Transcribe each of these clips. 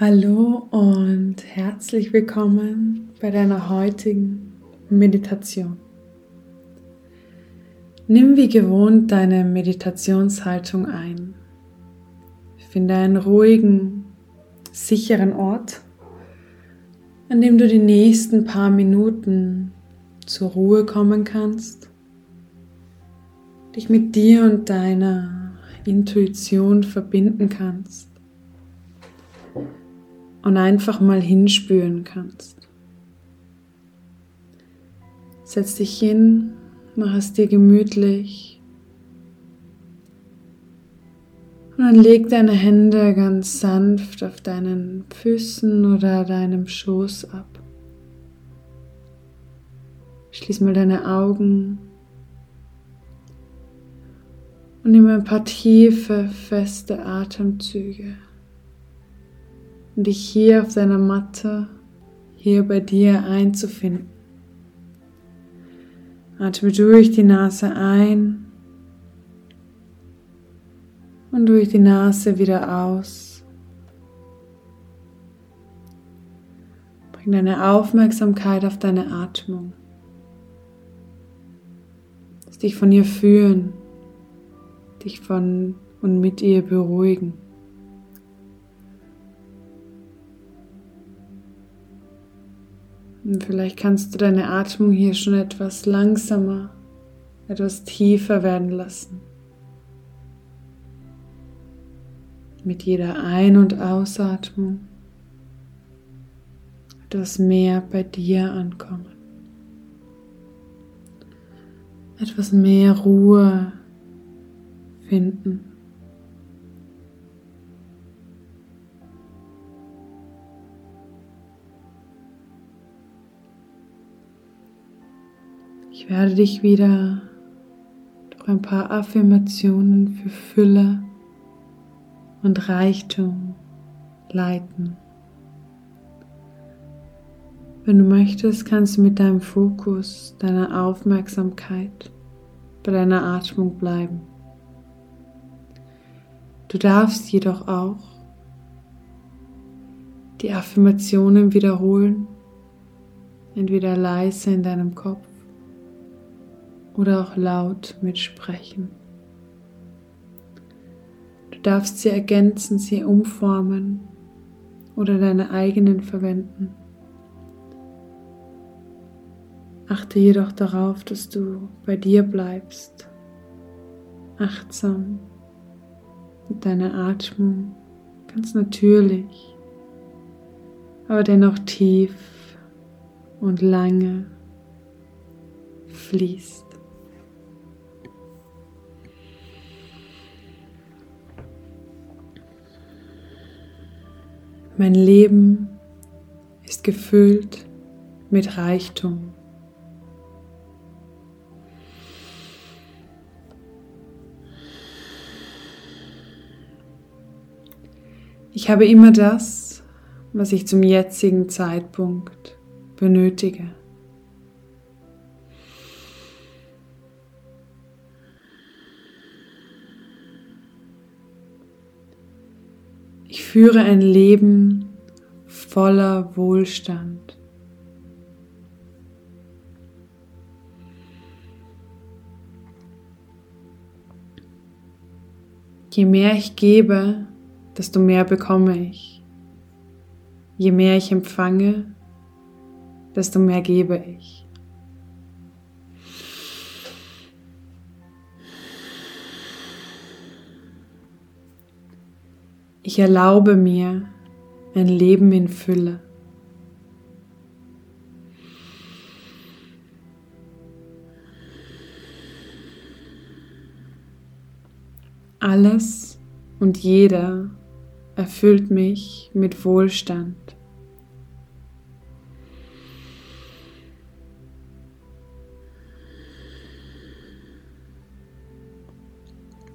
Hallo und herzlich willkommen bei deiner heutigen Meditation. Nimm wie gewohnt deine Meditationshaltung ein. Finde einen ruhigen, sicheren Ort, an dem du die nächsten paar Minuten zur Ruhe kommen kannst, dich mit dir und deiner Intuition verbinden kannst und einfach mal hinspüren kannst. Setz dich hin, mach es dir gemütlich und dann leg deine Hände ganz sanft auf deinen Füßen oder deinem Schoß ab. Schließ mal deine Augen und nimm ein paar tiefe, feste Atemzüge und dich hier auf deiner Matte, hier bei dir einzufinden. Atme durch die Nase ein und durch die Nase wieder aus. Bring deine Aufmerksamkeit auf deine Atmung. Lass dich von ihr fühlen, dich von und mit ihr beruhigen. Und vielleicht kannst du deine Atmung hier schon etwas langsamer, etwas tiefer werden lassen. Mit jeder Ein- und Ausatmung etwas mehr bei dir ankommen. Etwas mehr Ruhe finden. Ich werde dich wieder durch ein paar Affirmationen für Fülle und Reichtum leiten. Wenn du möchtest, kannst du mit deinem Fokus, deiner Aufmerksamkeit bei deiner Atmung bleiben. Du darfst jedoch auch die Affirmationen wiederholen, entweder leise in deinem Kopf oder auch laut mitsprechen. Du darfst sie ergänzen, sie umformen oder deine eigenen verwenden. Achte jedoch darauf, dass du bei dir bleibst, achtsam mit deiner Atmung, ganz natürlich, aber dennoch tief und lange fließt. Mein Leben ist gefüllt mit Reichtum. Ich habe immer das, was ich zum jetzigen Zeitpunkt benötige. Führe ein Leben voller Wohlstand. Je mehr ich gebe, desto mehr bekomme ich. Je mehr ich empfange, desto mehr gebe ich. Ich erlaube mir ein Leben in Fülle. Alles und jeder erfüllt mich mit Wohlstand.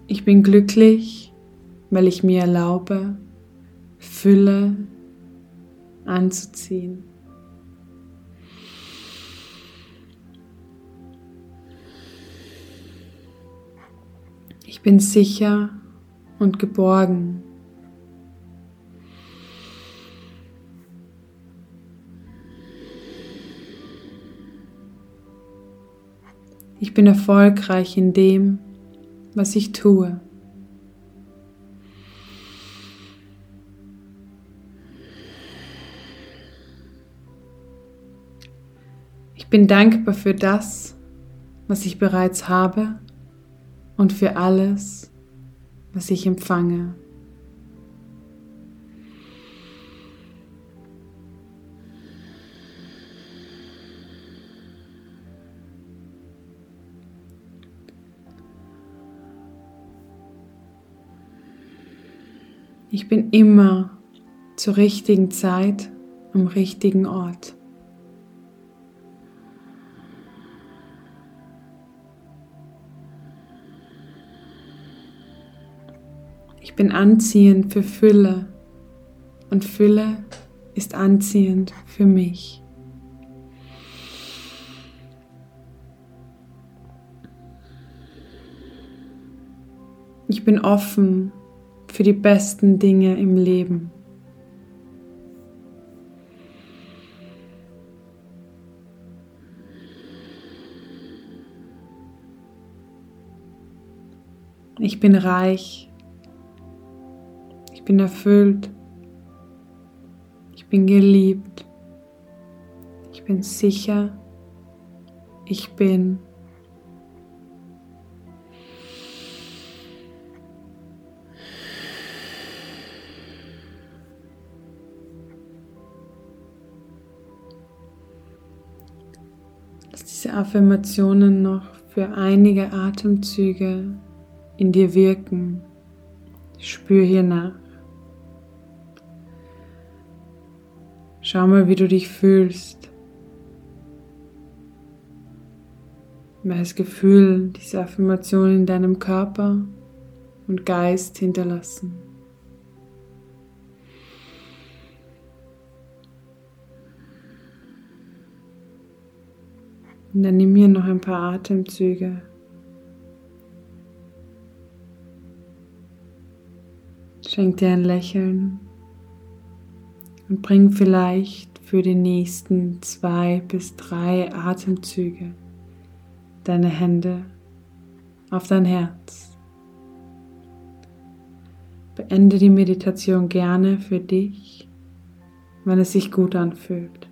Ich bin glücklich weil ich mir erlaube, Fülle anzuziehen. Ich bin sicher und geborgen. Ich bin erfolgreich in dem, was ich tue. Ich bin dankbar für das, was ich bereits habe und für alles, was ich empfange. Ich bin immer zur richtigen Zeit am richtigen Ort. Ich bin anziehend für Fülle und Fülle ist anziehend für mich. Ich bin offen für die besten Dinge im Leben. Ich bin reich. Ich bin erfüllt. Ich bin geliebt. Ich bin sicher. Ich bin diese Affirmationen noch für einige Atemzüge in dir wirken. Spür hier nach. Schau mal, wie du dich fühlst. Welches Gefühl diese Affirmationen in deinem Körper und Geist hinterlassen. Und dann nimm hier noch ein paar Atemzüge. Schenk dir ein Lächeln und bring vielleicht für die nächsten zwei bis drei Atemzüge deine Hände auf dein Herz. Beende die Meditation gerne für dich, wenn es sich gut anfühlt.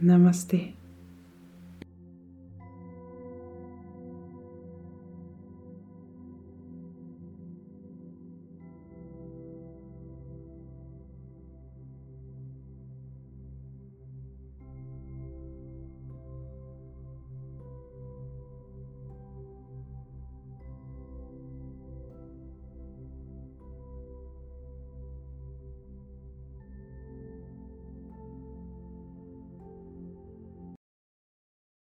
Namaste.